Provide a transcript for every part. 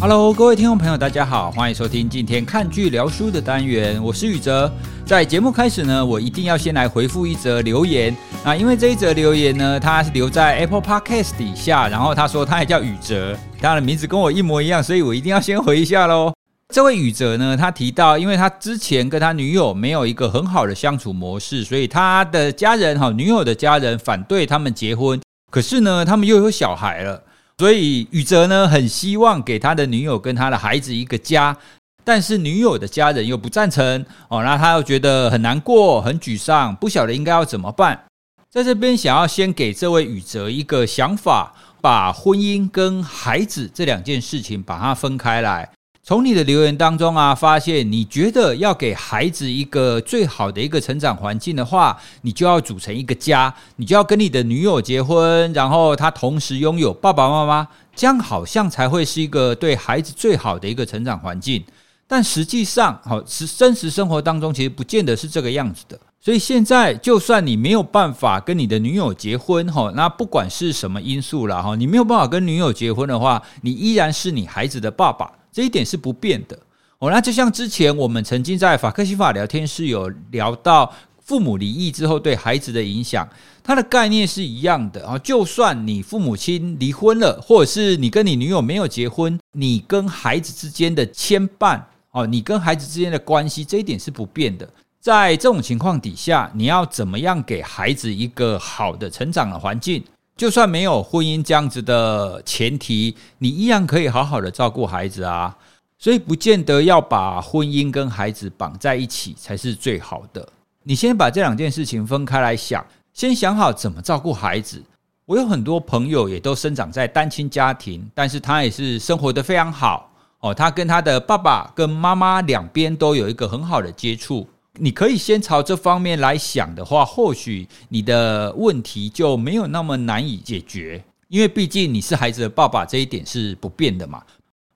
Hello，各位听众朋友，大家好，欢迎收听今天看剧聊书的单元，我是宇哲。在节目开始呢，我一定要先来回复一则留言啊，因为这一则留言呢，他是留在 Apple Podcast 底下，然后他说他也叫宇哲，他的名字跟我一模一样，所以我一定要先回一下喽。这位宇哲呢，他提到，因为他之前跟他女友没有一个很好的相处模式，所以他的家人哈，女友的家人反对他们结婚，可是呢，他们又有小孩了。所以宇哲呢，很希望给他的女友跟他的孩子一个家，但是女友的家人又不赞成哦，那他又觉得很难过、很沮丧，不晓得应该要怎么办。在这边想要先给这位宇哲一个想法，把婚姻跟孩子这两件事情把它分开来。从你的留言当中啊，发现你觉得要给孩子一个最好的一个成长环境的话，你就要组成一个家，你就要跟你的女友结婚，然后他同时拥有爸爸妈妈，这样好像才会是一个对孩子最好的一个成长环境。但实际上，好，实真实生活当中其实不见得是这个样子的。所以现在，就算你没有办法跟你的女友结婚，哈，那不管是什么因素了，哈，你没有办法跟女友结婚的话，你依然是你孩子的爸爸。这一点是不变的哦。那就像之前我们曾经在法克西法聊天室有聊到父母离异之后对孩子的影响，它的概念是一样的啊。就算你父母亲离婚了，或者是你跟你女友没有结婚，你跟孩子之间的牵绊哦，你跟孩子之间的关系，这一点是不变的。在这种情况底下，你要怎么样给孩子一个好的成长的环境？就算没有婚姻这样子的前提，你依然可以好好的照顾孩子啊。所以不见得要把婚姻跟孩子绑在一起才是最好的。你先把这两件事情分开来想，先想好怎么照顾孩子。我有很多朋友也都生长在单亲家庭，但是他也是生活得非常好哦。他跟他的爸爸跟妈妈两边都有一个很好的接触。你可以先朝这方面来想的话，或许你的问题就没有那么难以解决，因为毕竟你是孩子的爸爸，这一点是不变的嘛。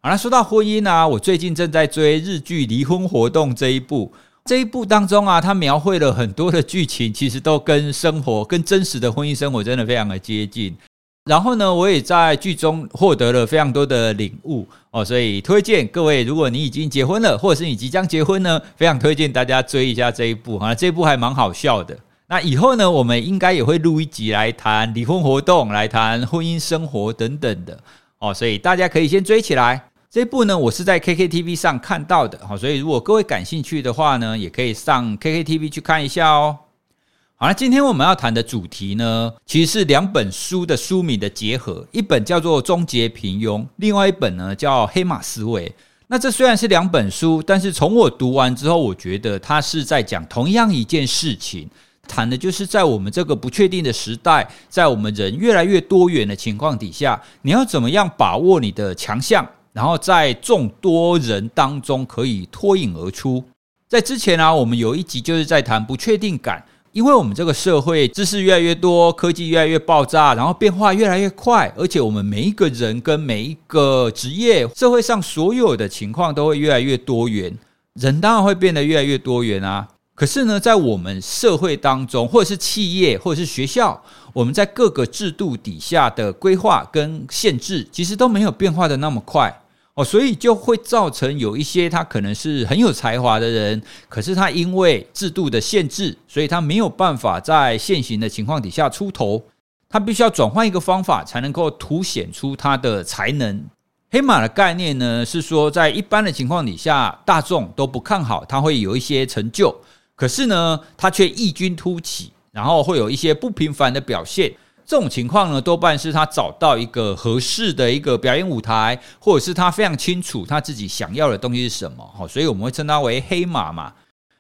好了，说到婚姻啊，我最近正在追日剧《离婚活动》这一部，这一部当中啊，它描绘了很多的剧情，其实都跟生活、跟真实的婚姻生活真的非常的接近。然后呢，我也在剧中获得了非常多的领悟哦，所以推荐各位，如果你已经结婚了，或者是你即将结婚呢，非常推荐大家追一下这一部哈，这一部还蛮好笑的。那以后呢，我们应该也会录一集来谈离婚活动，来谈婚姻生活等等的哦，所以大家可以先追起来。这一部呢，我是在 KKTV 上看到的，好，所以如果各位感兴趣的话呢，也可以上 KKTV 去看一下哦。好了，今天我们要谈的主题呢，其实是两本书的书名的结合，一本叫做《终结平庸》，另外一本呢叫《黑马思维》。那这虽然是两本书，但是从我读完之后，我觉得它是在讲同样一件事情，谈的就是在我们这个不确定的时代，在我们人越来越多元的情况底下，你要怎么样把握你的强项，然后在众多人当中可以脱颖而出。在之前呢、我们有一集就是在谈不确定感。因为我们这个社会知识越来越多，科技越来越爆炸，然后变化越来越快，而且我们每一个人跟每一个职业，社会上所有的情况都会越来越多元，人当然会变得越来越多元啊。可是呢，在我们社会当中，或者是企业，或者是学校，我们在各个制度底下的规划跟限制，其实都没有变化的那么快。哦，所以就会造成有一些他可能是很有才华的人，可是他因为制度的限制，所以他没有办法在现行的情况底下出头，他必须要转换一个方法才能够凸显出他的才能。黑马的概念呢，是说在一般的情况底下，大众都不看好他会有一些成就，可是呢，他却异军突起，然后会有一些不平凡的表现。这种情况呢，多半是他找到一个合适的一个表演舞台，或者是他非常清楚他自己想要的东西是什么。好，所以我们会称他为黑马嘛。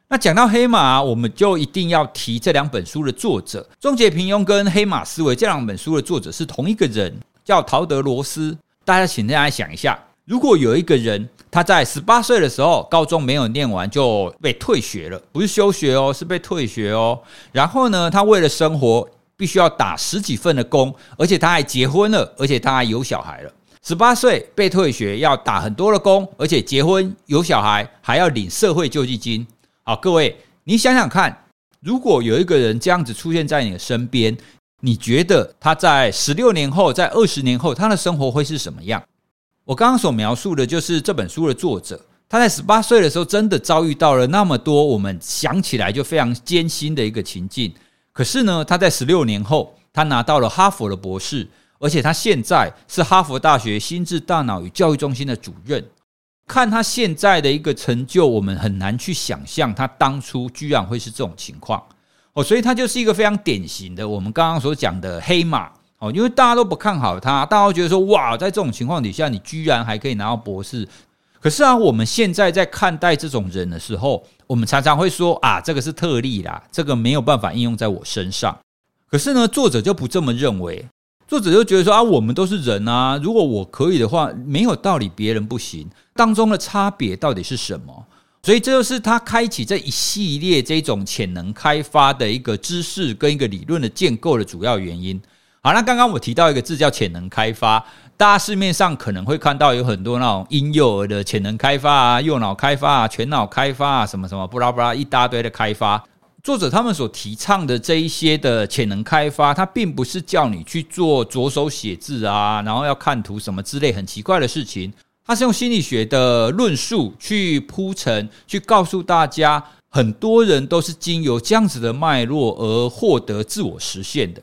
那讲到黑马，我们就一定要提这两本书的作者《终结平庸》跟《黑马思维》这两本书的作者是同一个人，叫陶德罗斯。大家请大家想一下，如果有一个人他在十八岁的时候高中没有念完就被退学了，不是休学哦，是被退学哦。然后呢，他为了生活。必须要打十几份的工，而且他还结婚了，而且他还有小孩了。十八岁被退学，要打很多的工，而且结婚有小孩，还要领社会救济金。好，各位，你想想看，如果有一个人这样子出现在你的身边，你觉得他在十六年后，在二十年后，他的生活会是什么样？我刚刚所描述的就是这本书的作者，他在十八岁的时候真的遭遇到了那么多我们想起来就非常艰辛的一个情境。可是呢，他在十六年后，他拿到了哈佛的博士，而且他现在是哈佛大学心智大脑与教育中心的主任。看他现在的一个成就，我们很难去想象他当初居然会是这种情况哦，所以他就是一个非常典型的我们刚刚所讲的黑马哦，因为大家都不看好他，大家都觉得说哇，在这种情况底下，你居然还可以拿到博士。可是啊，我们现在在看待这种人的时候，我们常常会说啊，这个是特例啦，这个没有办法应用在我身上。可是呢，作者就不这么认为。作者就觉得说啊，我们都是人啊，如果我可以的话，没有道理别人不行。当中的差别到底是什么？所以这就是他开启这一系列这种潜能开发的一个知识跟一个理论的建构的主要原因。好，那刚刚我提到一个字叫潜能开发，大家市面上可能会看到有很多那种婴幼儿的潜能开发啊、右脑开发啊、全脑开发啊，什么什么，布拉布拉一大堆的开发。作者他们所提倡的这一些的潜能开发，它并不是叫你去做左手写字啊，然后要看图什么之类很奇怪的事情。它是用心理学的论述去铺陈，去告诉大家，很多人都是经由这样子的脉络而获得自我实现的。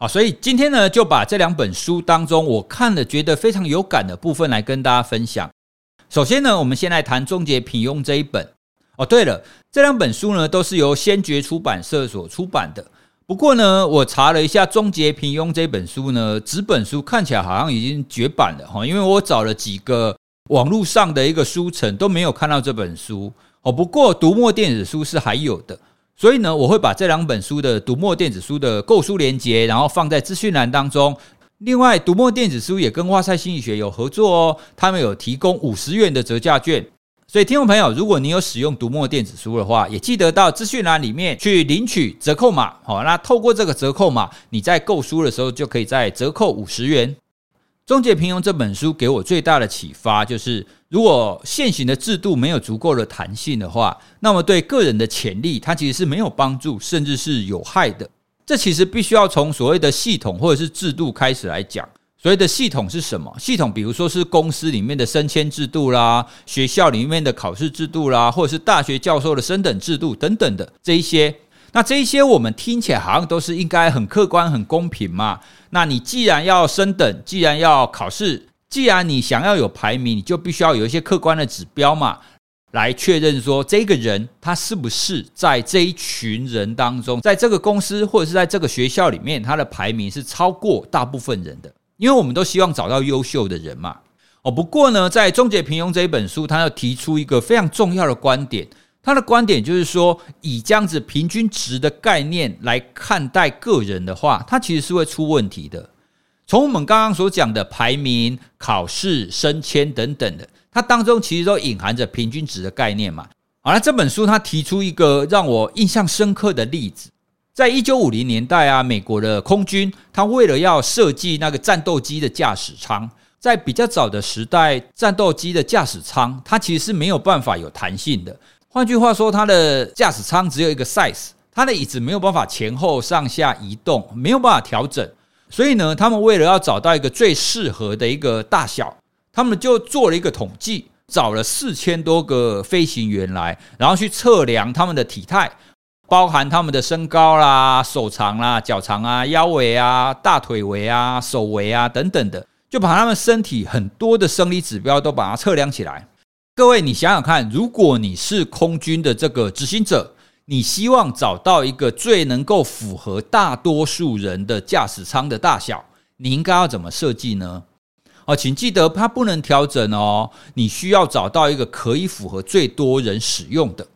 好，所以今天呢，就把这两本书当中我看了觉得非常有感的部分来跟大家分享。首先呢，我们先来谈终结平庸这一本。哦，对了，这两本书呢都是由先觉出版社所出版的。不过呢，我查了一下《终结平庸》这本书呢，纸本书看起来好像已经绝版了哈，因为我找了几个网络上的一个书城都没有看到这本书哦。不过读墨电子书是还有的，所以呢，我会把这两本书的读墨电子书的购书链接，然后放在资讯栏当中。另外，读墨电子书也跟哇赛心理学有合作哦，他们有提供五十元的折价券。所以，听众朋友，如果你有使用读墨电子书的话，也记得到资讯栏里面去领取折扣码。好，那透过这个折扣码，你在购书的时候就可以再折扣五十元。《终结平庸》这本书给我最大的启发就是，如果现行的制度没有足够的弹性的话，那么对个人的潜力，它其实是没有帮助，甚至是有害的。这其实必须要从所谓的系统或者是制度开始来讲。所谓的系统是什么？系统，比如说是公司里面的升迁制度啦，学校里面的考试制度啦，或者是大学教授的升等制度等等的这一些。那这一些我们听起来好像都是应该很客观、很公平嘛。那你既然要升等，既然要考试，既然你想要有排名，你就必须要有一些客观的指标嘛，来确认说这个人他是不是在这一群人当中，在这个公司或者是在这个学校里面，他的排名是超过大部分人的。因为我们都希望找到优秀的人嘛，哦，不过呢，在《终结平庸》这一本书，他要提出一个非常重要的观点。他的观点就是说，以这样子平均值的概念来看待个人的话，他其实是会出问题的。从我们刚刚所讲的排名、考试、升迁等等的，它当中其实都隐含着平均值的概念嘛。好，那这本书他提出一个让我印象深刻的例子。在一九五零年代啊，美国的空军，他为了要设计那个战斗机的驾驶舱，在比较早的时代，战斗机的驾驶舱它其实是没有办法有弹性的。换句话说，它的驾驶舱只有一个 size，它的椅子没有办法前后上下移动，没有办法调整。所以呢，他们为了要找到一个最适合的一个大小，他们就做了一个统计，找了四千多个飞行员来，然后去测量他们的体态。包含他们的身高啦、手长啦、脚长啊、腰围啊、大腿围啊、手围啊等等的，就把他们身体很多的生理指标都把它测量起来。各位，你想想看，如果你是空军的这个执行者，你希望找到一个最能够符合大多数人的驾驶舱的大小，你应该要怎么设计呢？哦，请记得它不能调整哦，你需要找到一个可以符合最多人使用的。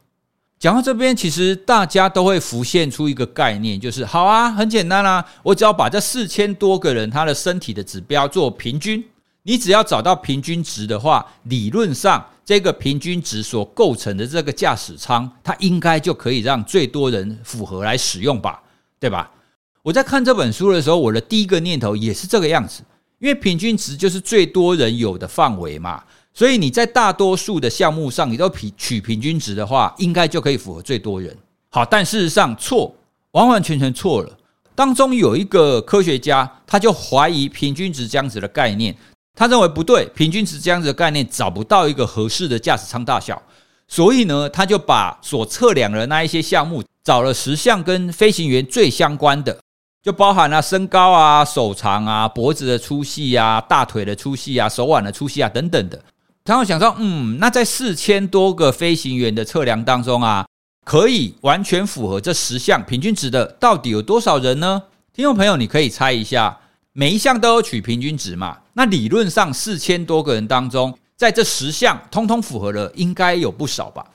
讲到这边，其实大家都会浮现出一个概念，就是好啊，很简单啦，我只要把这四千多个人他的身体的指标做平均，你只要找到平均值的话，理论上这个平均值所构成的这个驾驶舱，它应该就可以让最多人符合来使用吧，对吧？我在看这本书的时候，我的第一个念头也是这个样子，因为平均值就是最多人有的范围嘛。所以你在大多数的项目上，你都取取平均值的话，应该就可以符合最多人。好，但事实上错，完完全全错了。当中有一个科学家，他就怀疑平均值这样子的概念，他认为不对，平均值这样子的概念找不到一个合适的驾驶舱大小，所以呢，他就把所测量的那一些项目找了十项跟飞行员最相关的，就包含了身高啊、手长啊、脖子的粗细啊、大腿的粗细啊、手腕的粗细啊等等的。他会想到，嗯，那在四千多个飞行员的测量当中啊，可以完全符合这十项平均值的，到底有多少人呢？听众朋友，你可以猜一下。每一项都有取平均值嘛？那理论上四千多个人当中，在这十项通通符合了，应该有不少吧？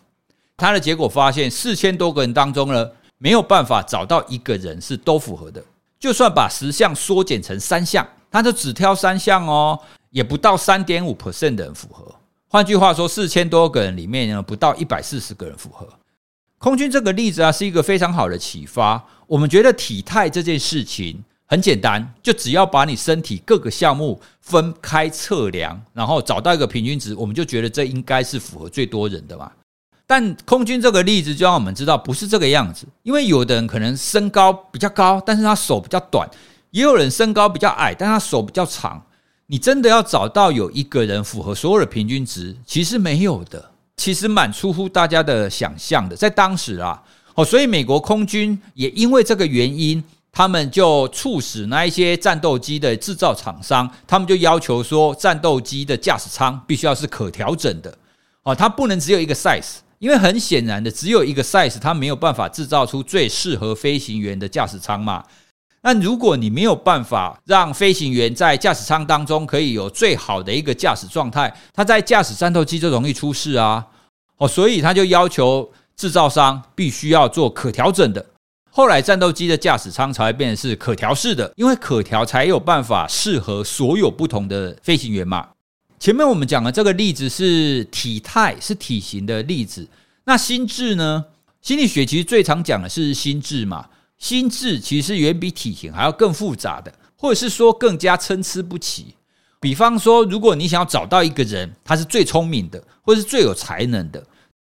他的结果发现，四千多个人当中呢，没有办法找到一个人是都符合的。就算把十项缩减成三项，他就只挑三项哦，也不到三点五 percent 的人符合。换句话说，四千多个人里面呢，不到一百四十个人符合。空军这个例子啊，是一个非常好的启发。我们觉得体态这件事情。很简单，就只要把你身体各个项目分开测量，然后找到一个平均值，我们就觉得这应该是符合最多人的嘛。但空军这个例子就让我们知道不是这个样子，因为有的人可能身高比较高，但是他手比较短；也有人身高比较矮，但他手比较长。你真的要找到有一个人符合所有的平均值，其实没有的，其实蛮出乎大家的想象的。在当时啊，哦，所以美国空军也因为这个原因。他们就促使那一些战斗机的制造厂商，他们就要求说，战斗机的驾驶舱必须要是可调整的，哦，它不能只有一个 size，因为很显然的，只有一个 size，它没有办法制造出最适合飞行员的驾驶舱嘛。那如果你没有办法让飞行员在驾驶舱当中可以有最好的一个驾驶状态，他在驾驶战斗机就容易出事啊。哦，所以他就要求制造商必须要做可调整的。后来战斗机的驾驶舱才会变成是可调式的，因为可调才有办法适合所有不同的飞行员嘛。前面我们讲的这个例子是体态，是体型的例子。那心智呢？心理学其实最常讲的是心智嘛。心智其实远比体型还要更复杂的，或者是说更加参差不齐。比方说，如果你想要找到一个人，他是最聪明的，或是最有才能的。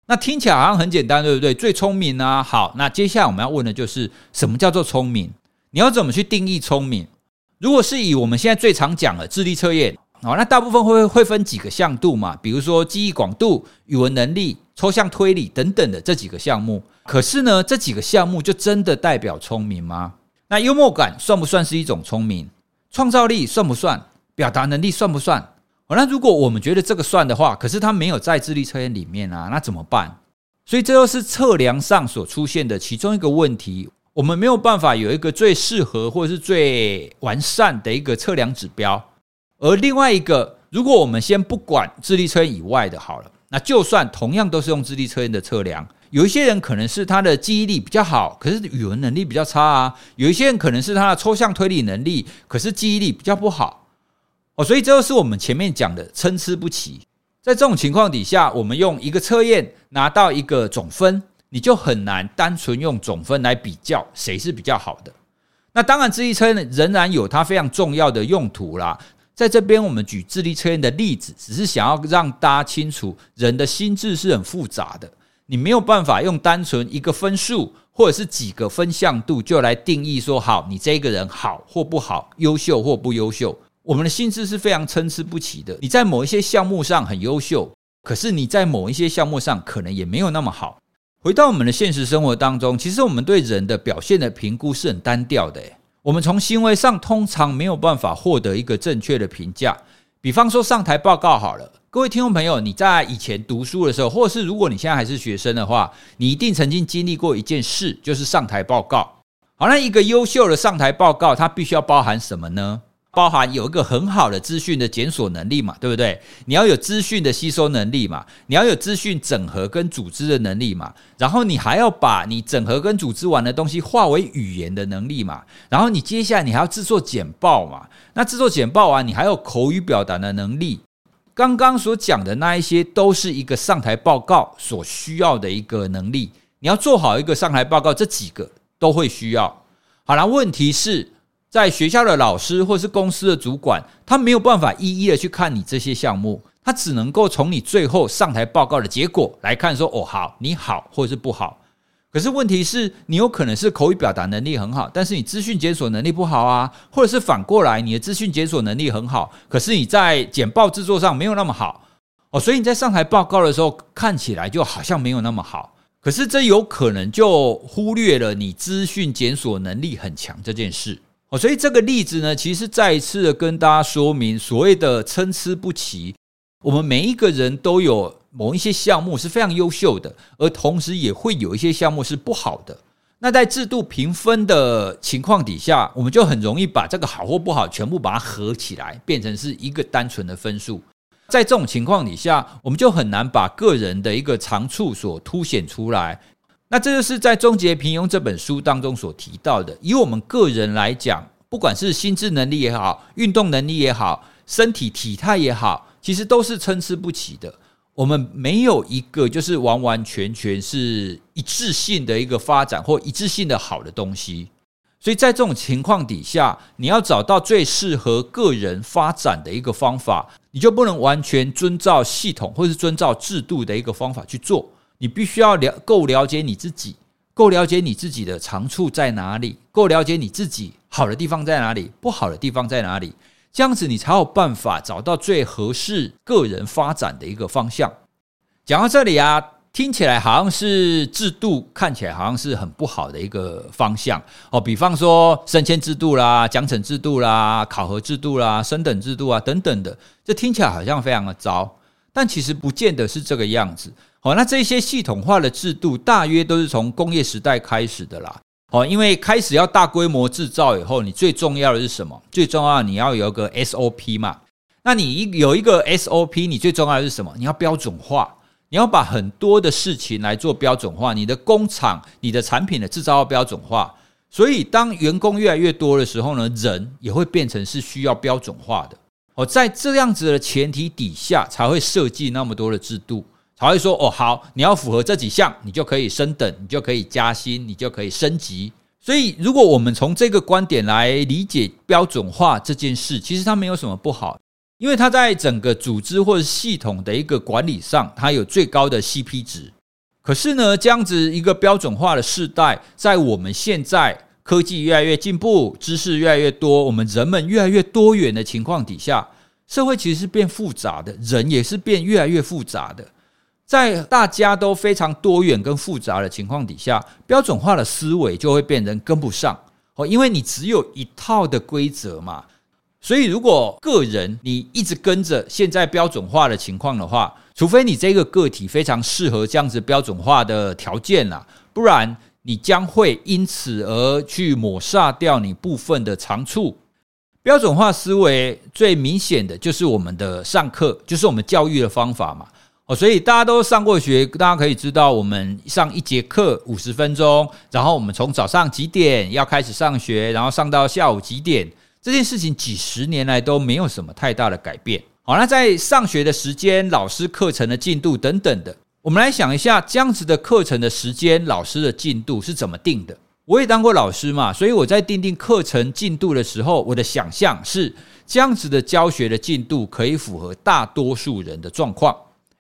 那听起来好像很简单，对不对？最聪明啊，好，那接下来我们要问的就是什么叫做聪明？你要怎么去定义聪明？如果是以我们现在最常讲的智力测验，哦，那大部分会会分几个项度嘛，比如说记忆广度、语文能力、抽象推理等等的这几个项目。可是呢，这几个项目就真的代表聪明吗？那幽默感算不算是一种聪明？创造力算不算？表达能力算不算？哦，那如果我们觉得这个算的话，可是它没有在智力测验里面啊，那怎么办？所以这又是测量上所出现的其中一个问题。我们没有办法有一个最适合或者是最完善的一个测量指标。而另外一个，如果我们先不管智力测验以外的好了，那就算同样都是用智力测验的测量，有一些人可能是他的记忆力比较好，可是语文能力比较差啊；有一些人可能是他的抽象推理能力，可是记忆力比较不好。哦，所以这就是我们前面讲的参差不齐。在这种情况底下，我们用一个测验拿到一个总分，你就很难单纯用总分来比较谁是比较好的。那当然，智力测验仍然有它非常重要的用途啦。在这边，我们举智力测验的例子，只是想要让大家清楚，人的心智是很复杂的，你没有办法用单纯一个分数或者是几个分项度就来定义说，好，你这个人好或不好，优秀或不优秀。我们的心智是非常参差不齐的。你在某一些项目上很优秀，可是你在某一些项目上可能也没有那么好。回到我们的现实生活当中，其实我们对人的表现的评估是很单调的。我们从行为上通常没有办法获得一个正确的评价。比方说上台报告好了，各位听众朋友，你在以前读书的时候，或者是如果你现在还是学生的话，你一定曾经经历过一件事，就是上台报告。好，那一个优秀的上台报告，它必须要包含什么呢？包含有一个很好的资讯的检索能力嘛，对不对？你要有资讯的吸收能力嘛，你要有资讯整合跟组织的能力嘛，然后你还要把你整合跟组织完的东西化为语言的能力嘛，然后你接下来你还要制作简报嘛，那制作简报完，你还有口语表达的能力。刚刚所讲的那一些都是一个上台报告所需要的一个能力，你要做好一个上台报告，这几个都会需要。好了，问题是。在学校的老师或是公司的主管，他没有办法一一的去看你这些项目，他只能够从你最后上台报告的结果来看，说哦好，你好或者是不好。可是问题是你有可能是口语表达能力很好，但是你资讯检索能力不好啊，或者是反过来，你的资讯检索能力很好，可是你在简报制作上没有那么好哦，所以你在上台报告的时候看起来就好像没有那么好。可是这有可能就忽略了你资讯检索能力很强这件事哦。所以这个例子呢，其实再一次的跟大家说明所谓的参差不齐，我们每一个人都有。某一些项目是非常优秀的，而同时也会有一些项目是不好的。那在制度评分的情况底下，我们就很容易把这个好或不好全部把它合起来，变成是一个单纯的分数。在这种情况底下，我们就很难把个人的一个长处所凸显出来。那这就是在《终结平庸》这本书当中所提到的。以我们个人来讲，不管是心智能力也好，运动能力也好，身体体态也好，其实都是参差不齐的。我们没有一个就是完完全全是一致性的一个发展或一致性的好的东西，所以在这种情况底下，你要找到最适合个人发展的一个方法，你就不能完全遵照系统或是遵照制度的一个方法去做，你必须要了够了解你自己，够了解你自己的长处在哪里，够了解你自己好的地方在哪里，不好的地方在哪里。这样子，你才有办法找到最合适个人发展的一个方向。讲到这里啊，听起来好像是制度，看起来好像是很不好的一个方向哦。比方说升迁制度啦、奖惩制度啦、考核制度啦、升等制度啊等等的，这听起来好像非常的糟，但其实不见得是这个样子。好，那这些系统化的制度，大约都是从工业时代开始的啦。哦，因为开始要大规模制造以后，你最重要的是什么？最重要你要有个 SOP 嘛。那你一有一个 SOP，你最重要的是什么？你要标准化，你要把很多的事情来做标准化。你的工厂、你的产品的制造要标准化。所以，当员工越来越多的时候呢，人也会变成是需要标准化的。哦，在这样子的前提底下，才会设计那么多的制度。才会说哦，好，你要符合这几项，你就可以升等，你就可以加薪，你就可以升级。所以，如果我们从这个观点来理解标准化这件事，其实它没有什么不好，因为它在整个组织或者系统的一个管理上，它有最高的 CP 值。可是呢，这样子一个标准化的世代，在我们现在科技越来越进步，知识越来越多，我们人们越来越多元的情况底下，社会其实是变复杂的，人也是变越来越复杂的。在大家都非常多元跟复杂的情况底下，标准化的思维就会变成跟不上哦，因为你只有一套的规则嘛。所以，如果个人你一直跟着现在标准化的情况的话，除非你这个个体非常适合这样子标准化的条件啦，不然你将会因此而去抹杀掉你部分的长处。标准化思维最明显的就是我们的上课，就是我们教育的方法嘛。哦，所以大家都上过学，大家可以知道，我们上一节课五十分钟，然后我们从早上几点要开始上学，然后上到下午几点，这件事情几十年来都没有什么太大的改变。好，那在上学的时间、老师课程的进度等等的，我们来想一下，这样子的课程的时间、老师的进度是怎么定的？我也当过老师嘛，所以我在定定课程进度的时候，我的想象是这样子的教学的进度可以符合大多数人的状况。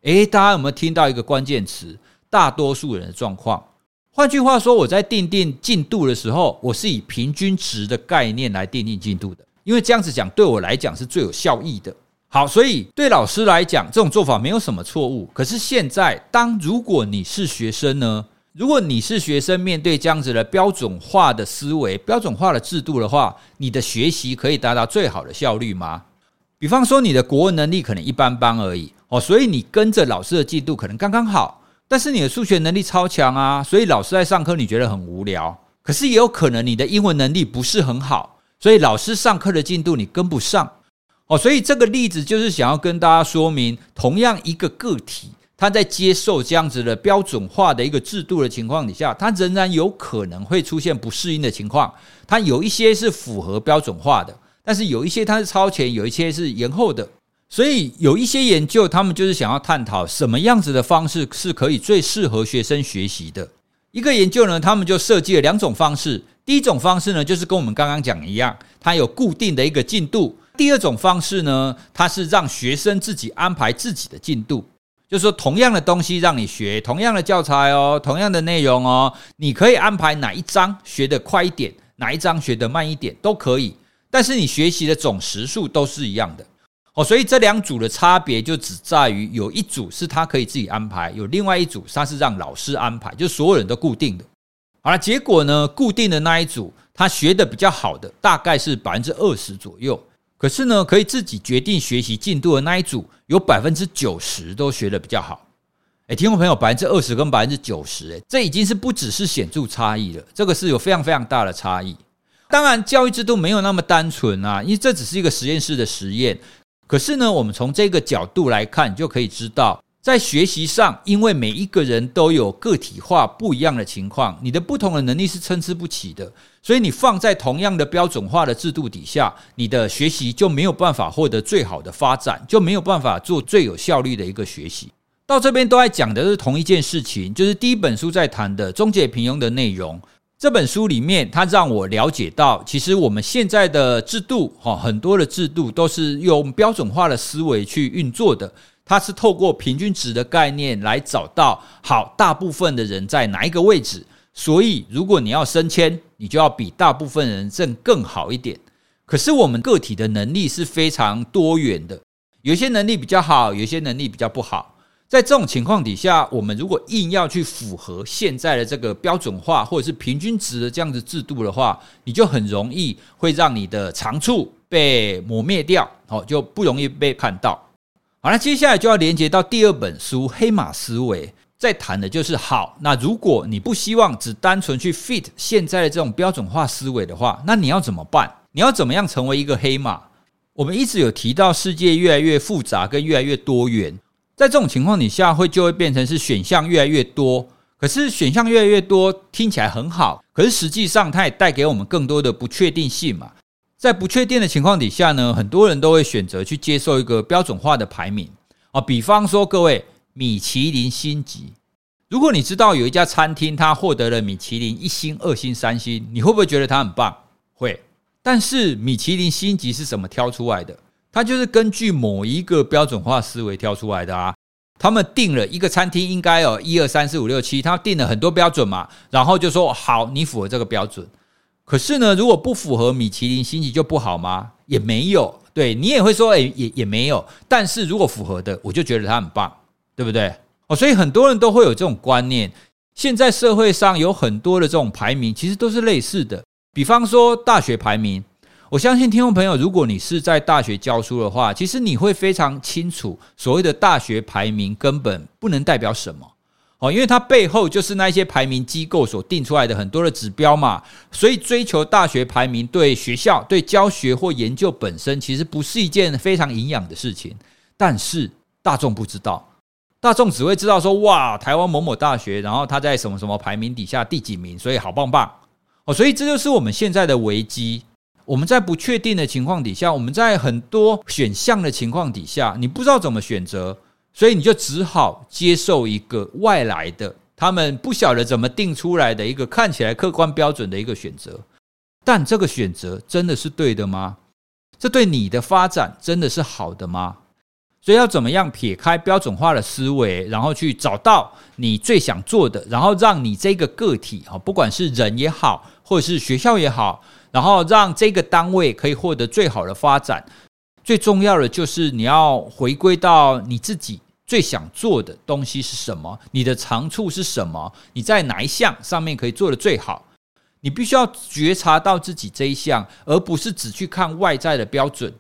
诶，大家有没有听到一个关键词？大多数人的状况。换句话说，我在定定进度的时候，我是以平均值的概念来定定进度的，因为这样子讲对我来讲是最有效益的。好，所以对老师来讲，这种做法没有什么错误。可是现在，当如果你是学生呢？如果你是学生，面对这样子的标准化的思维、标准化的制度的话，你的学习可以达到最好的效率吗？比方说，你的国文能力可能一般般而已。哦，所以你跟着老师的进度可能刚刚好，但是你的数学能力超强啊，所以老师在上课你觉得很无聊。可是也有可能你的英文能力不是很好，所以老师上课的进度你跟不上。哦，所以这个例子就是想要跟大家说明，同样一个个体，他在接受这样子的标准化的一个制度的情况底下，他仍然有可能会出现不适应的情况。他有一些是符合标准化的，但是有一些他是超前，有一些是延后的。所以有一些研究，他们就是想要探讨什么样子的方式是可以最适合学生学习的。一个研究呢，他们就设计了两种方式。第一种方式呢，就是跟我们刚刚讲一样，它有固定的一个进度。第二种方式呢，它是让学生自己安排自己的进度。就是说同样的东西让你学，同样的教材哦，同样的内容哦，你可以安排哪一章学得快一点，哪一章学得慢一点都可以，但是你学习的总时数都是一样的哦。所以这两组的差别就只在于有一组是他可以自己安排，有另外一组他是让老师安排，就所有人都固定的。好了，结果呢，固定的那一组他学的比较好的大概是百分之二十左右。可是呢，可以自己决定学习进度的那一组，有百分之九十都学的比较好。哎，听众朋友，百分之二十跟百分之九十，诶，这已经是不只是显著差异了，这个是有非常非常大的差异。当然，教育制度没有那么单纯啊，因为这只是一个实验室的实验。可是呢，我们从这个角度来看，就可以知道。在学习上，因为每一个人都有个体化不一样的情况，你的不同的能力是参差不齐的，所以你放在同样的标准化的制度底下，你的学习就没有办法获得最好的发展，就没有办法做最有效率的一个学习。到这边都在讲的是同一件事情，就是第一本书在谈的终结平庸的内容。这本书里面，它让我了解到，其实我们现在的制度，哈，很多的制度都是用标准化的思维去运作的。它是透过平均值的概念来找到好大部分的人在哪一个位置，所以如果你要升迁，你就要比大部分人更更好一点。可是我们个体的能力是非常多元的，有些能力比较好，有些能力比较不好。在这种情况底下，我们如果硬要去符合现在的这个标准化或者是平均值的这样子制度的话，你就很容易会让你的长处被磨灭掉，哦，就不容易被看到。好，那接下来就要连接到第二本书《黑马思维》，在谈的就是好。那如果你不希望只单纯去 fit 现在的这种标准化思维的话，那你要怎么办？你要怎么样成为一个黑马？我们一直有提到世界越来越复杂跟越来越多元，在这种情况底下，会就会变成是选项越来越多。可是选项越来越多听起来很好，可是实际上它也带给我们更多的不确定性嘛。在不确定的情况底下呢，很多人都会选择去接受一个标准化的排名啊。比方说，各位米其林星级，如果你知道有一家餐厅它获得了米其林一星、二星、三星，你会不会觉得它很棒？会。但是米其林星级是怎么挑出来的？它就是根据某一个标准化思维挑出来的啊。他们定了一个餐厅应该有一二三四五六七，他定了很多标准嘛，然后就说好，你符合这个标准。可是呢，如果不符合米其林星级就不好吗？也没有，对你也会说，诶，也也没有。但是如果符合的，我就觉得它很棒，对不对？哦，所以很多人都会有这种观念。现在社会上有很多的这种排名，其实都是类似的。比方说大学排名，我相信听众朋友，如果你是在大学教书的话，其实你会非常清楚，所谓的大学排名根本不能代表什么。哦，因为它背后就是那些排名机构所定出来的很多的指标嘛，所以追求大学排名对学校、对教学或研究本身其实不是一件非常营养的事情。但是大众不知道，大众只会知道说，哇，台湾某某大学，然后它在什么什么排名底下第几名，所以好棒棒。哦，所以这就是我们现在的危机。我们在不确定的情况底下，我们在很多选项的情况底下，你不知道怎么选择。所以你就只好接受一个外来的，他们不晓得怎么定出来的一个看起来客观标准的一个选择，但这个选择真的是对的吗？这对你的发展真的是好的吗？所以要怎么样撇开标准化的思维，然后去找到你最想做的，然后让你这个个体啊，不管是人也好，或者是学校也好，然后让这个单位可以获得最好的发展。最重要的就是你要回归到你自己。最想做的东西是什么？你的长处是什么？你在哪一项上面可以做得最好？你必须要觉察到自己这一项，而不是只去看外在的标准。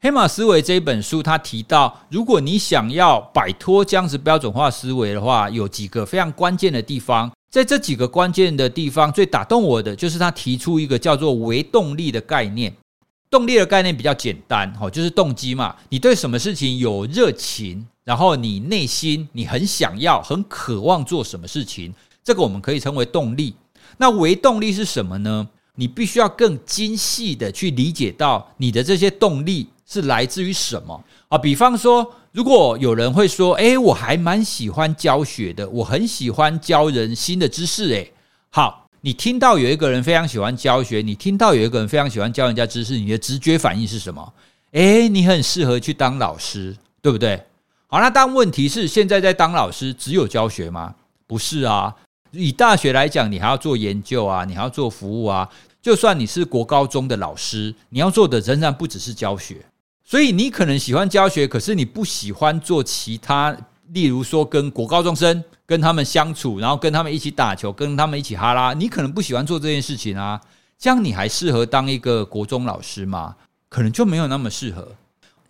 黑马思维这一本书，他提到，如果你想要摆脱这样子标准化思维的话，有几个非常关键的地方。在这几个关键的地方，最打动我的就是他提出一个叫做“微动力”的概念。动力的概念比较简单，哈，就是动机嘛。你对什么事情有热情？然后你内心你很想要、很渴望做什么事情，这个我们可以称为动力。那微动力是什么呢？你必须要更精细的去理解到你的这些动力是来自于什么啊。比方说，如果有人会说：“诶，我还蛮喜欢教学的，我很喜欢教人新的知识。”诶，好，你听到有一个人非常喜欢教学，你听到有一个人非常喜欢教人家知识，你的直觉反应是什么？诶，你很适合去当老师，对不对？好，那但问题是，现在在当老师只有教学吗？不是啊，以大学来讲，你还要做研究啊，你还要做服务啊。就算你是国高中的老师，你要做的仍然不只是教学。所以你可能喜欢教学，可是你不喜欢做其他，例如说跟国高中生跟他们相处，然后跟他们一起打球，跟他们一起哈拉，你可能不喜欢做这件事情啊。这样你还适合当一个国中老师吗？可能就没有那么适合。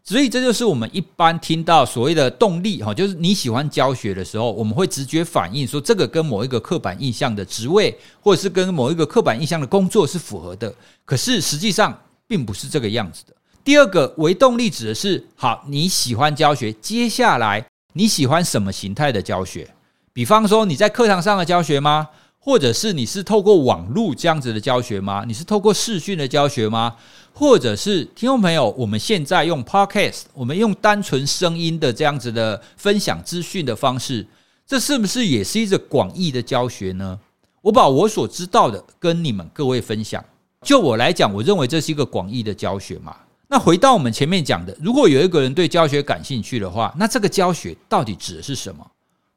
所以这就是我们一般听到所谓的动力哈，就是你喜欢教学的时候，我们会直觉反应说这个跟某一个刻板印象的职位，或者是跟某一个刻板印象的工作是符合的。可是实际上并不是这个样子的。第二个为动力指的是，好，你喜欢教学，接下来你喜欢什么形态的教学？比方说你在课堂上的教学吗？或者是你是透过网络这样子的教学吗？你是透过视讯的教学吗？或者是听众朋友，我们现在用 Podcast，我们用单纯声音的这样子的分享资讯的方式，这是不是也是一个广义的教学呢？我把我所知道的跟你们各位分享。就我来讲，我认为这是一个广义的教学嘛。那回到我们前面讲的，如果有一个人对教学感兴趣的话，那这个教学到底指的是什么？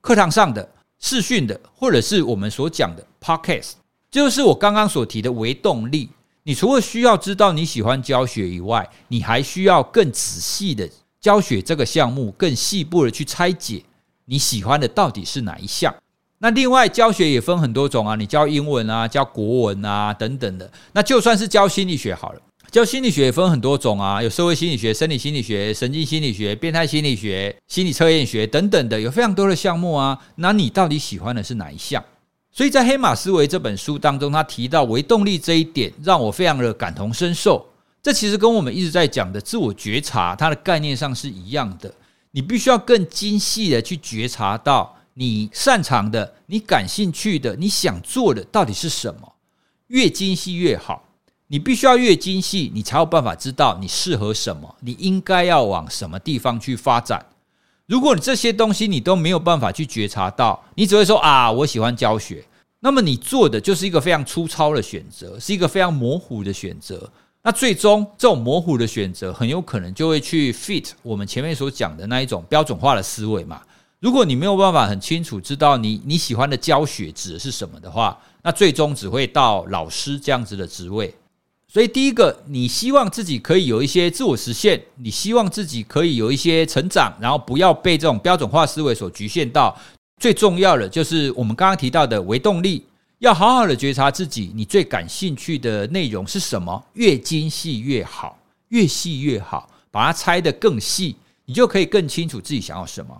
课堂上的、视讯的，或者是我们所讲的 Podcast，就是我刚刚所提的为动力。你除了需要知道你喜欢教学以外，你还需要更仔细的教学这个项目，更细部的去拆解你喜欢的到底是哪一项。那另外教学也分很多种啊，你教英文啊，教国文啊等等的。那就算是教心理学好了。教心理学也分很多种啊，有社会心理学、生理心理学、神经心理学、变态心理学、心理测验学等等的，有非常多的项目啊。那你到底喜欢的是哪一项？所以在《黑马思维》这本书当中，他提到微动力这一点，让我非常的感同身受。这其实跟我们一直在讲的自我觉察，它的概念上是一样的。你必须要更精细的去觉察到你擅长的、你感兴趣的、你想做的到底是什么，越精细越好。你必须要越精细，你才有办法知道你适合什么，你应该要往什么地方去发展。如果你这些东西你都没有办法去觉察到，你只会说啊，我喜欢教学，那么你做的就是一个非常粗糙的选择，是一个非常模糊的选择。那最终这种模糊的选择很有可能就会去 fit 我们前面所讲的那一种标准化的思维嘛。如果你没有办法很清楚知道你你喜欢的教学指的是什么的话，那最终只会到老师这样子的职位。所以，第一个，你希望自己可以有一些自我实现，你希望自己可以有一些成长，然后不要被这种标准化思维所局限到。最重要的就是我们刚刚提到的微动力，要好好的觉察自己，你最感兴趣的内容是什么，越精细越好，越细越好，把它拆得更细，你就可以更清楚自己想要什么。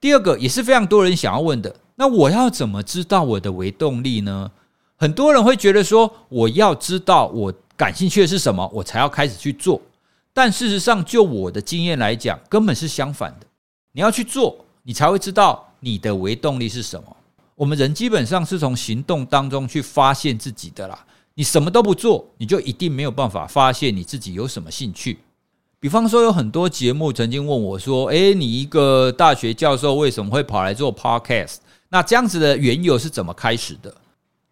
第二个，也是非常多人想要问的，那我要怎么知道我的微动力呢？很多人会觉得说，我要知道我。感兴趣的是什么，我才要开始去做。但事实上，就我的经验来讲，根本是相反的。你要去做，你才会知道你的微动力是什么。我们人基本上是从行动当中去发现自己的啦。你什么都不做，你就一定没有办法发现你自己有什么兴趣。比方说，有很多节目曾经问我说：“诶，你一个大学教授为什么会跑来做 Podcast？那这样子的缘由是怎么开始的？”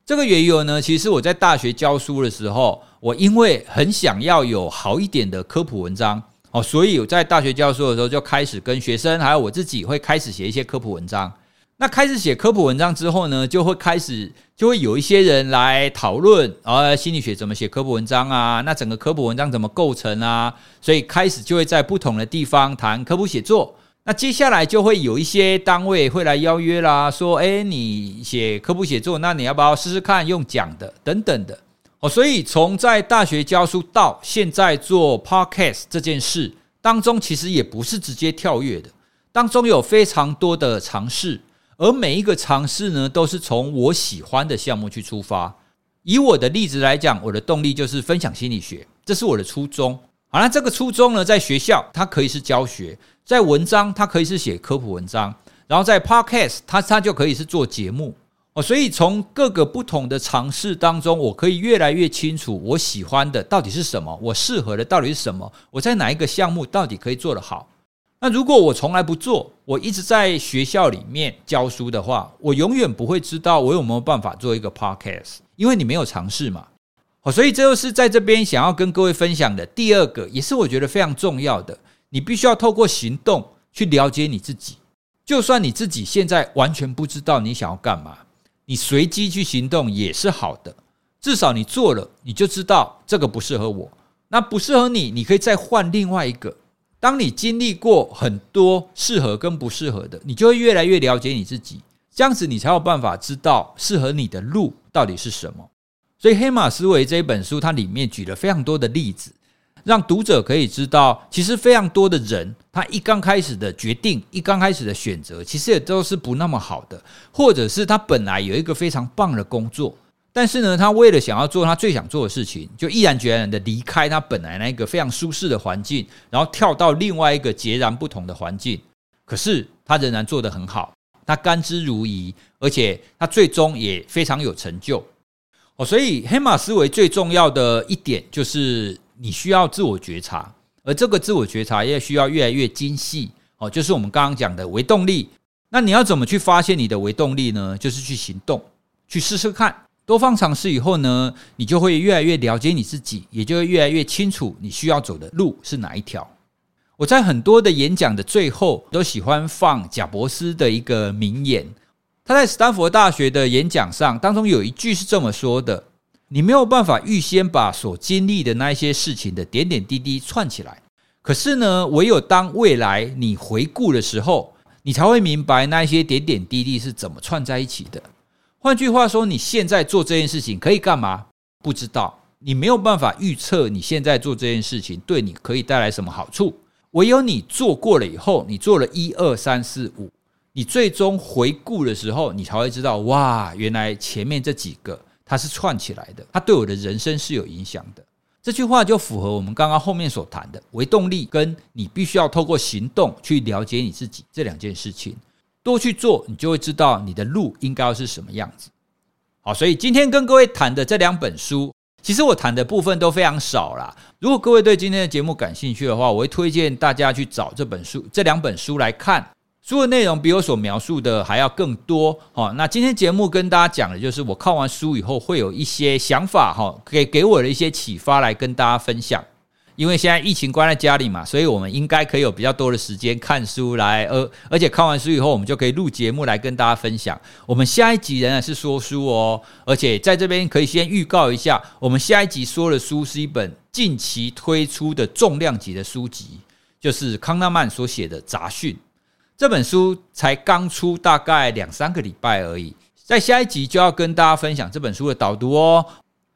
这个缘由呢，其实我在大学教书的时候，我因为很想要有好一点的科普文章哦，所以我在大学教书的时候就开始跟学生还有我自己会开始写一些科普文章。那开始写科普文章之后呢，就会开始就会有一些人来讨论啊，心理学怎么写科普文章啊？那整个科普文章怎么构成啊？所以开始就会在不同的地方谈科普写作。那接下来就会有一些单位会来邀约啦，说：“诶，你写科普写作，那你要不要试试看用讲的等等的。”哦，所以从在大学教书到现在做 Podcast 这件事当中，其实也不是直接跳跃的，当中有非常多的尝试，而每一个尝试呢，都是从我喜欢的项目去出发。以我的例子来讲，我的动力就是分享心理学，这是我的初衷。好，那这个初衷呢，在学校它可以是教学。在文章，它可以是写科普文章；然后在 Podcast，它它就可以是做节目哦。所以从各个不同的尝试当中，我可以越来越清楚我喜欢的到底是什么，我适合的到底是什么，我在哪一个项目到底可以做得好。那如果我从来不做，我一直在学校里面教书的话，我永远不会知道我有没有办法做一个 Podcast，因为你没有尝试嘛。哦，所以这就是在这边想要跟各位分享的第二个，也是我觉得非常重要的。你必须要透过行动去了解你自己。就算你自己现在完全不知道你想要干嘛，你随机去行动也是好的。至少你做了，你就知道这个不适合我，那不适合你，你可以再换另外一个。当你经历过很多适合跟不适合的，你就会越来越了解你自己。这样子，你才有办法知道适合你的路到底是什么。所以，《黑马思维》这一本书，它里面举了非常多的例子，让读者可以知道，其实非常多的人，他一刚开始的决定，一刚开始的选择，其实也都是不那么好的，或者是他本来有一个非常棒的工作，但是呢，他为了想要做他最想做的事情，就毅然决然的离开他本来那个非常舒适的环境，然后跳到另外一个截然不同的环境。可是他仍然做得很好。他甘之如饴，而且他最终也非常有成就哦。所以黑马思维最重要的一点就是你需要自我觉察，而这个自我觉察也需要越来越精细哦。就是我们刚刚讲的微动力。那你要怎么去发现你的微动力呢？就是去行动，去试试看。多方尝试以后呢，你就会越来越了解你自己，也就会越来越清楚你需要走的路是哪一条。我在很多的演讲的最后都喜欢放贾伯斯的一个名言。他在斯坦福大学的演讲上当中有一句是这么说的：“你没有办法预先把所经历的那一些事情的点点滴滴串起来，可是呢，唯有当未来你回顾的时候，你才会明白那一些点点滴滴是怎么串在一起的。换句话说，你现在做这件事情可以干嘛？不知道，你没有办法预测你现在做这件事情对你可以带来什么好处。”唯有你做过了以后，你做了一二三四五，你最终回顾的时候，你才会知道，哇，原来前面这几个它是串起来的，它对我的人生是有影响的。这句话就符合我们刚刚后面所谈的微动力，跟你必须要透过行动去了解你自己这两件事情，多去做，你就会知道你的路应该要是什么样子。好，所以今天跟各位谈的这两本书。其实我谈的部分都非常少啦。如果各位对今天的节目感兴趣的话，我会推荐大家去找这本书、这两本书来看。书的内容比我所描述的还要更多。好，那今天节目跟大家讲的就是我看完书以后会有一些想法，哈，给给我的一些启发来跟大家分享。因为现在疫情关在家里嘛，所以我们应该可以有比较多的时间看书来，而而且看完书以后，我们就可以录节目来跟大家分享。我们下一集仍然是说书哦，而且在这边可以先预告一下，我们下一集说的书是一本近期推出的重量级的书籍，就是康纳曼所写的《杂讯》这本书，才刚出大概两三个礼拜而已，在下一集就要跟大家分享这本书的导读哦。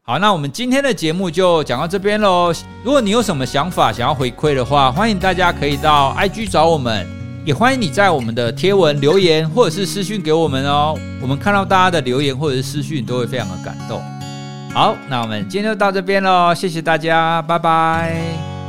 好，那我们今天的节目就讲到这边喽。如果你有什么想法想要回馈的话，欢迎大家可以到 IG 找我们，也欢迎你在我们的贴文留言或者是私讯给我们哦。我们看到大家的留言或者是私讯都会非常的感动。好，那我们今天就到这边喽，谢谢大家，拜拜。